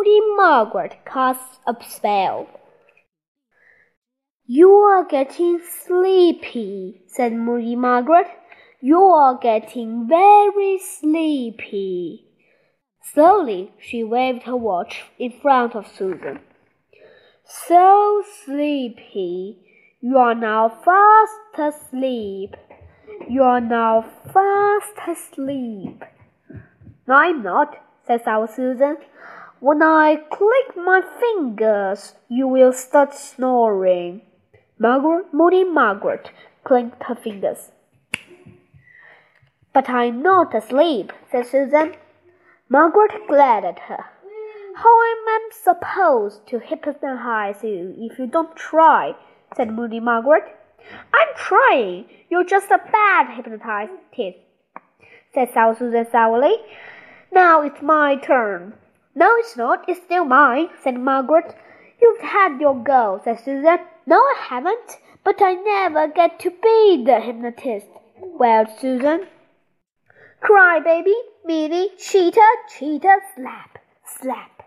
Moody Margaret casts a spell. You are getting sleepy, said Moody Margaret. You are getting very sleepy. Slowly, she waved her watch in front of Susan. So sleepy. You are now fast asleep. You are now fast asleep. No, I'm not, said our Susan. When I click my fingers, you will start snoring. Margaret, Moody Margaret clicked her fingers. But I'm not asleep, said Susan. Margaret glared at her. How am I supposed to hypnotize you if you don't try? said Moody Margaret. I'm trying. You're just a bad hypnotist, said Sour Susan sourly. Now it's my turn. No, it's not. It's still mine, said Margaret. You've had your go, said Susan. No, I haven't. But I never get to be the hypnotist, wailed Susan. Cry, baby, meanie, cheater, cheater, slap, slap.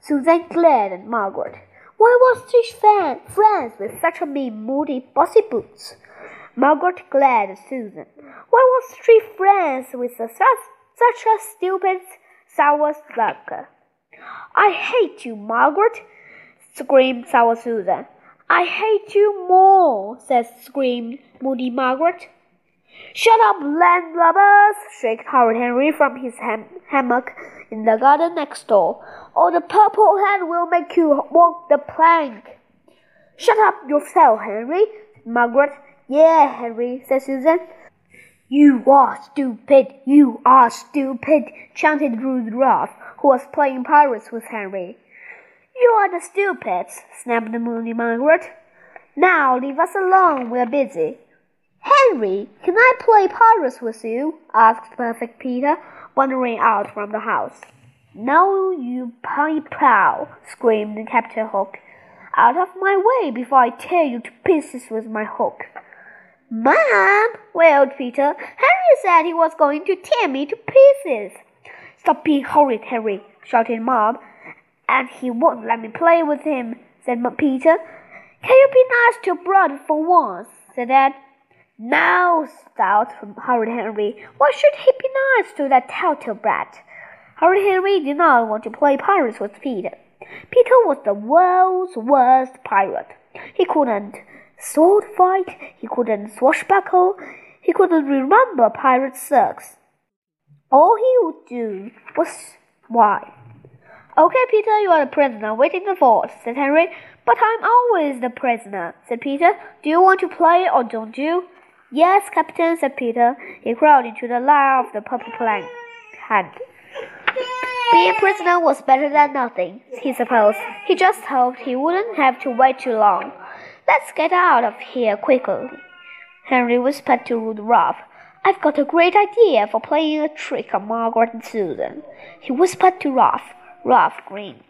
Susan glared at Margaret. Why was she friends with such a mean, moody bossy boots? Margaret glared at Susan. Why was she friends with such, such a stupid, sour slugger? I hate you, Margaret, screamed sour Susan. I hate you more, said screamed moody Margaret. Shut up, landlubbers! shrieked Horrid Henry from his ham hammock in the garden next door, or the Purple Hand will make you walk the plank. Shut up yourself, Henry, Margaret. Yeah, Henry, said Susan. You are stupid, you are stupid, chanted Rude Ralph, who was playing pirates with Henry. You are the stupids, snapped the Moody Margaret. Now leave us alone, we're busy. Henry, can I play pirates with you? asked Perfect Peter, wandering out from the house. No, you pie prow, screamed Captain Hook. Out of my way before I tear you to pieces with my hook. Mom, wailed Peter. Harry said he was going to tear me to pieces. Stop being horrid, Harry, shouted Mom. And he won't let me play with him, said Peter. Can you be nice to brother for once? said Dad. Now, stout Horrid Henry, why should he be nice to that telltale brat? Horrid Henry did not want to play pirates with Peter. Peter was the world's worst pirate. He couldn't sword fight, he couldn't swashbuckle, he couldn't remember pirate circs. All he would do was why. Okay, Peter, you are the prisoner waiting in the fort, said Henry. But I'm always the prisoner, said Peter. Do you want to play or don't you? Yes, Captain, said Peter. He crawled into the line of the purple plank. Hand. Being a prisoner was better than nothing, he supposed. He just hoped he wouldn't have to wait too long. Let's get out of here quickly. Henry whispered to Rudolph. I've got a great idea for playing a trick on Margaret and Susan. He whispered to Ralph. Ralph grinned.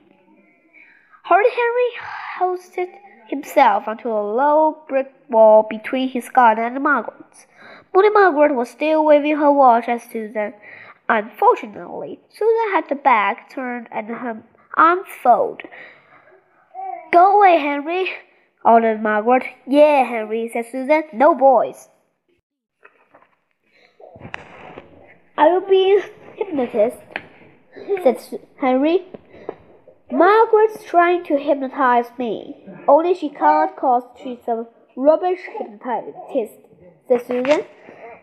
Horrid Henry hosted himself onto a low brick wall between his garden and Margaret's. Moody Margaret was still waving her watch at Susan. Unfortunately, Susan had the back turned and her arms folded. Go away, Henry, ordered Margaret. Yeah, Henry, said Susan. No boys. I will be hypnotist, said Henry. Margaret's trying to hypnotize me. Only she can't cause she's a rubbish hypnotist, said Susan.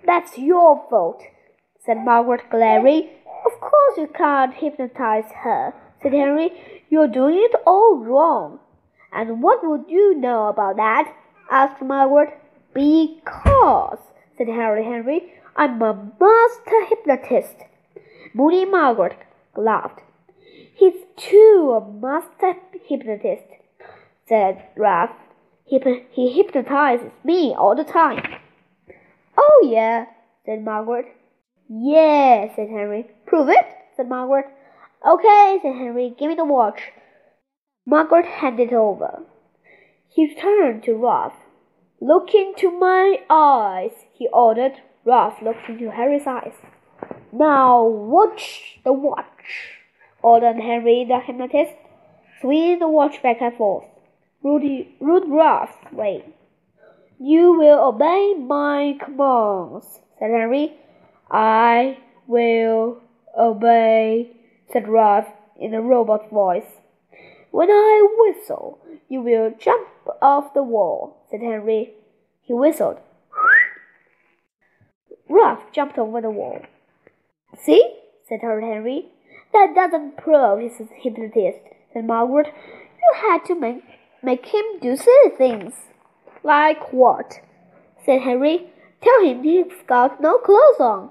That's your fault, said Margaret glaring. Of course you can't hypnotize her, said Henry. You're doing it all wrong. And what would you know about that? asked Margaret. Because, said Horrid Henry, I'm a master hypnotist. Moody Margaret laughed. He's too a master hypnotist, said Ralph. He, he hypnotizes me all the time. Oh, yeah, said Margaret. Yeah, said Henry. Prove it, said Margaret. Okay, said Henry. Give me the watch. Margaret handed over. He turned to Ralph. Look into my eyes, he ordered. Ralph looked into Harry's eyes. Now watch the watch ordered Henry the hypnotist. Swing the watch back and forth. Rudy, Rudolph's way. You will obey my commands, said Henry. I will obey, said Ralph in a robot voice. When I whistle, you will jump off the wall, said Henry. He whistled. Ralph jumped over the wall. See, said Henry. That doesn't prove he's a hypnotist, said Margaret. You had to make, make him do silly things. Like what? said Henry. Tell him he's got no clothes on.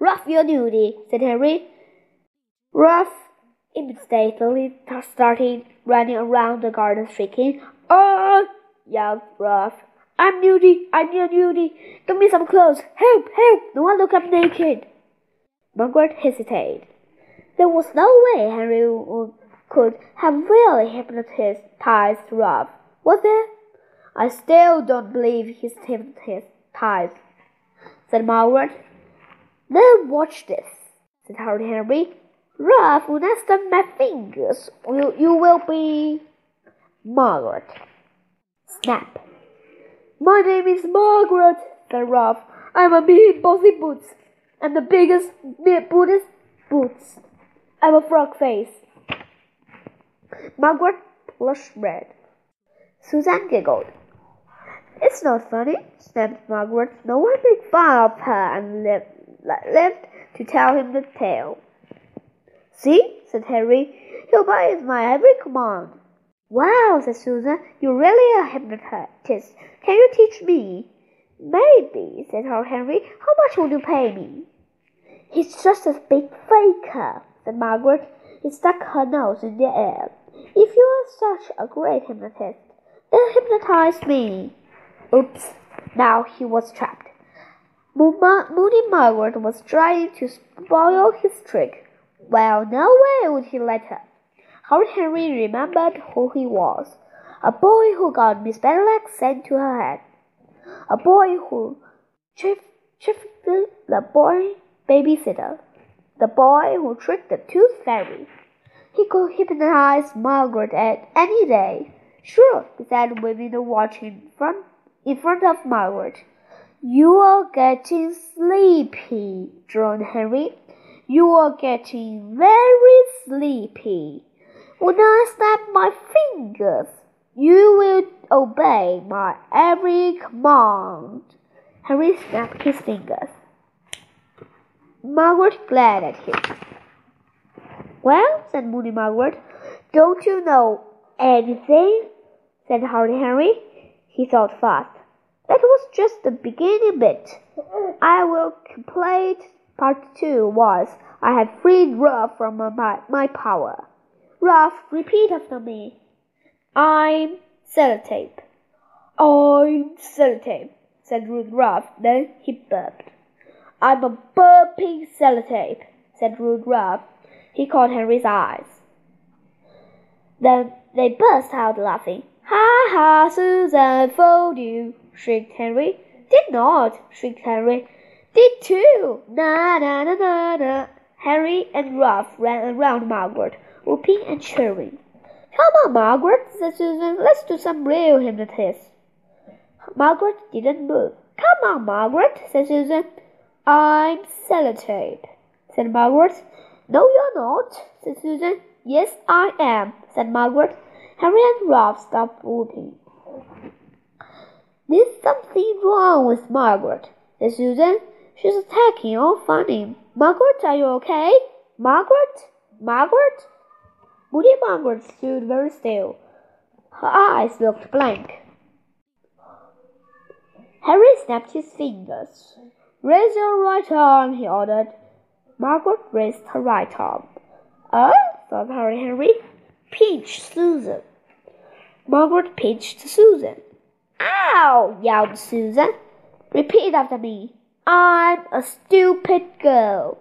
Rough your duty, said Henry. Rough immediately started running around the garden shrieking. Oh! yelled Rough. I'm Nudie! I'm Nudie! Give me some clothes! Help! Help! No one look up naked! Margaret hesitated. There was no way Henry could have really hypnotized Rough, was there? I still don't believe he's hypnotized, said Margaret. Then watch this, said Henry. Rough, when I snap my fingers, you, you will be Margaret. Snap. My name is Margaret, said Rough. I'm a big bossy boots. I'm the biggest Buddhist boots. I'm a frog face. Margaret blushed red. Susan giggled. It's not funny, snapped Margaret. No one made fun of her and lived lived to tell him the tale. See, said Harry, he obeys my every command. Wow, said Susan, you're really a hypnotist. Can you teach me? Maybe, said her Henry. How much will you pay me? He's just a big faker, said Margaret. He stuck her nose in the air. If you are such a great hypnotist, then hypnotize me. Oops, now he was trapped. Moody Margaret was trying to spoil his trick. Well, no way would he let her. Horrid Henry remembered who he was. A boy who got Miss Benedict sent to her head. A boy who tricked the boy babysitter. The boy who tricked the tooth fairy. He could hypnotize Margaret at any day. Sure, he said, waving the watch in front, in front of Margaret. You are getting sleepy, droned Henry. You are getting very sleepy. When I snap my fingers, you will obey my every command. Harry snapped his fingers. Margaret glared at him. Well, said Moody Margaret, don't you know anything? said Horrid Henry. He thought fast. That was just the beginning bit. I will complete part two was I have freed Ruff from my, my power. Ruff, repeat after me. I'm sellotape. I'm sellotape, said Rude Ralph. Then he burped. I'm a burping sellotape, said Rude Ralph. He caught Henry's eyes. Then they burst out laughing. Ha ha, Susan fooled you shrieked Henry. Did not, shrieked Henry. Did too. Na na na na na. Harry and Ralph ran around Margaret, whooping and cheering. Come on, Margaret, said Susan. Let's do some real hypnotism. Margaret didn't move. Come on, Margaret, said Susan. I'm sellotape, said Margaret. No, you're not, said Susan. Yes, I am, said Margaret. Harry and Ralph stopped whooping. There's something wrong with Margaret, said Susan. She's attacking all funny. Margaret, are you okay? Margaret? Margaret? Moody Margaret stood very still. Her eyes looked blank. Harry snapped his fingers. Raise your right arm, he ordered. Margaret raised her right arm. Oh, thought Horrid Henry. Pinch Susan. Margaret pinched Susan. Ow! yelled Susan. Repeat after me. I'm a stupid girl.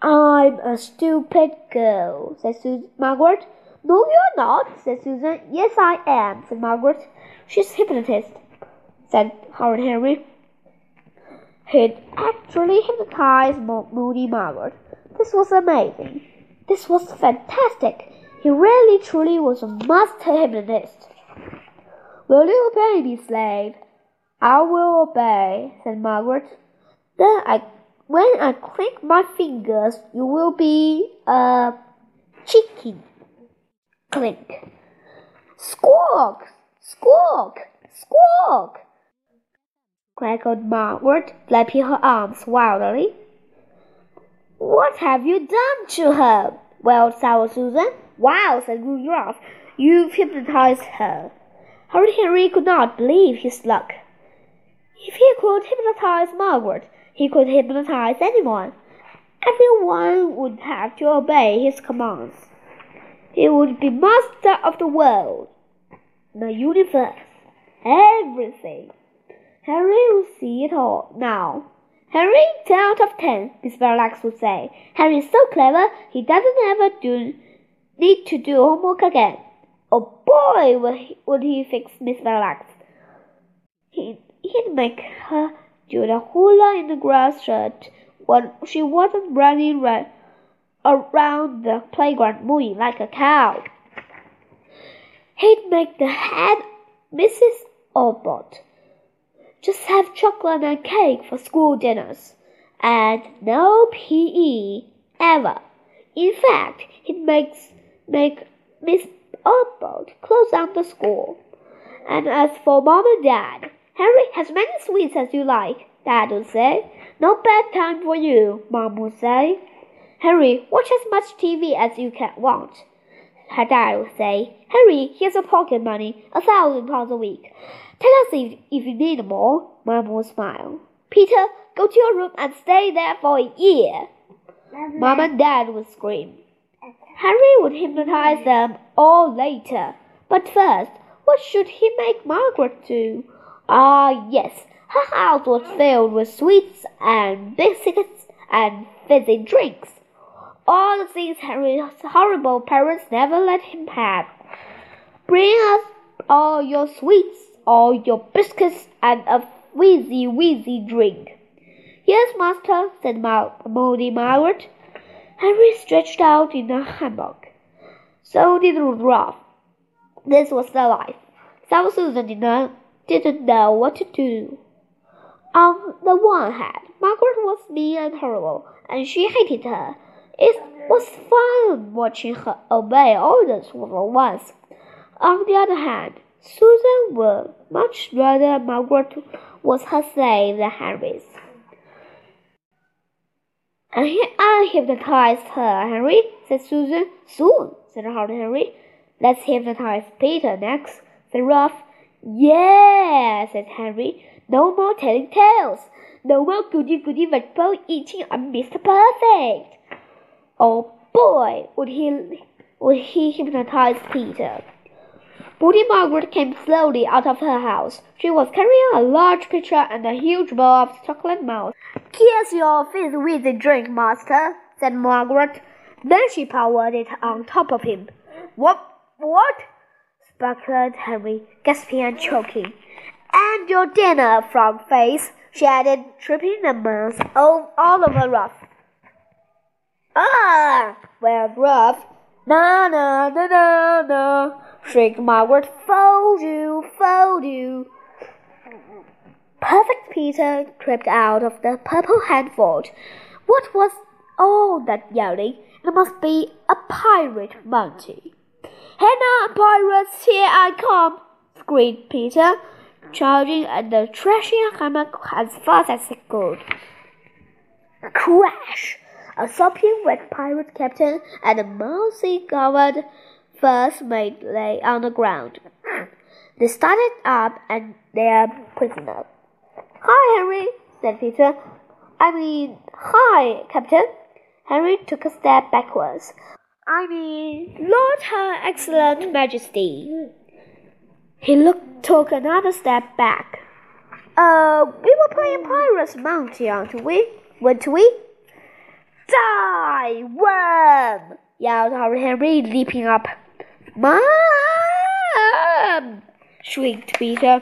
I'm a stupid girl, said Susan. Margaret. No, you're not, said Susan. Yes, I am, said Margaret. She's a hypnotist, said Horrid Henry. He'd actually hypnotized Moody Margaret. This was amazing. This was fantastic. He really truly was a master hypnotist. Will you obey me, slave? I will obey, said Margaret. Then I when I click my fingers you will be a chicken. Clink. Squawk! Squawk! Squawk! crackled Margaret, flapping her arms wildly. What have you done to her? wailed Sour Susan. Wow, said Rudolph. You've hypnotized her. Horrid Henry could not believe his luck. If he could hypnotize Margaret, he could hypnotize anyone. Everyone would have to obey his commands. He would be master of the world, the universe, everything. Harry would see it all now. Harry, ten out of ten, Miss Battle-Axe would say. Harry is so clever, he doesn't ever do need to do homework again. Oh boy, would he, would he fix Miss Battle-Axe. He, he'd make her do the hula in the grass shirt when she wasn't running around the playground mooing like a cow. He'd make the head Mrs. Oddbod just have chocolate and cake for school dinners, and no PE ever. In fact, he'd make, make Miss Oddbod close down the school. And as for Mom and Dad, Harry has many sweets as you like, Dad would say. No bedtime for you, Mom would say. Harry, watch as much TV as you can want. Her dad would say, Harry, here's your pocket money, a thousand pounds a week. Tell us if, if you need more. Mom would smile. Peter, go to your room and stay there for a year. Mom and Dad would scream. Harry would hypnotize them all later. But first, what should he make Margaret do? Ah, yes, her house was filled with sweets and biscuits and fizzy drinks. All the things Harry's horrible parents never let him have. Bring us all your sweets, all your biscuits, and a wheezy, wheezy drink. Yes, master, said Moody Margaret. Harry stretched out in a hammock. So did Rudolph. This was their life. Sour Susan did not, didn't know what to do. On the one hand, Margaret was mean and horrible, and she hated her. It was fun watching her obey orders for once. On the other hand, Susan would much rather Margaret was her slave than Henry's. I hypnotized her, Henry, said Susan. Soon, said Horrid Henry. Let's hypnotize Peter next, said Ralph. Yeah, said Henry. No more telling tales. No more goody goody vegetable eating on Mr. Perfect. Oh boy, would he would he hypnotize Peter? Moody Margaret came slowly out of her house. She was carrying a large pitcher and a huge bowl of chocolate mousse. Here's your fizz with the drink, master, said Margaret. Then she poured it on top of him. What? What? Sparkled Henry, gasping and choking. And your dinner, from face, she added, tripping the mousse all, over Ruff. Ah! wailed Ruff. Na na na na na! shrieked Margaret. Fold you, fold you! Perfect Peter crept out of the Purple Hand fort. What was all that yelling? It must be a pirate monkey. Hey now, pirates, here I come! screamed Peter, charging at the trashing hammock as fast as he could. Crash! A sopping wet pirate captain and a mousy covered first mate lay on the ground. They started up and their prisoner. Hi, Henry, said Peter. I mean, hi, Captain. Henry took a step backwards. I mean, Lord Her Excellent Majesty. He looked, took another step back. Uh, we were playing Pirates Mountain, aren't we? Weren't we? Die, worm! yelled Horrid Henry, leaping up. Mom! shrieked Peter.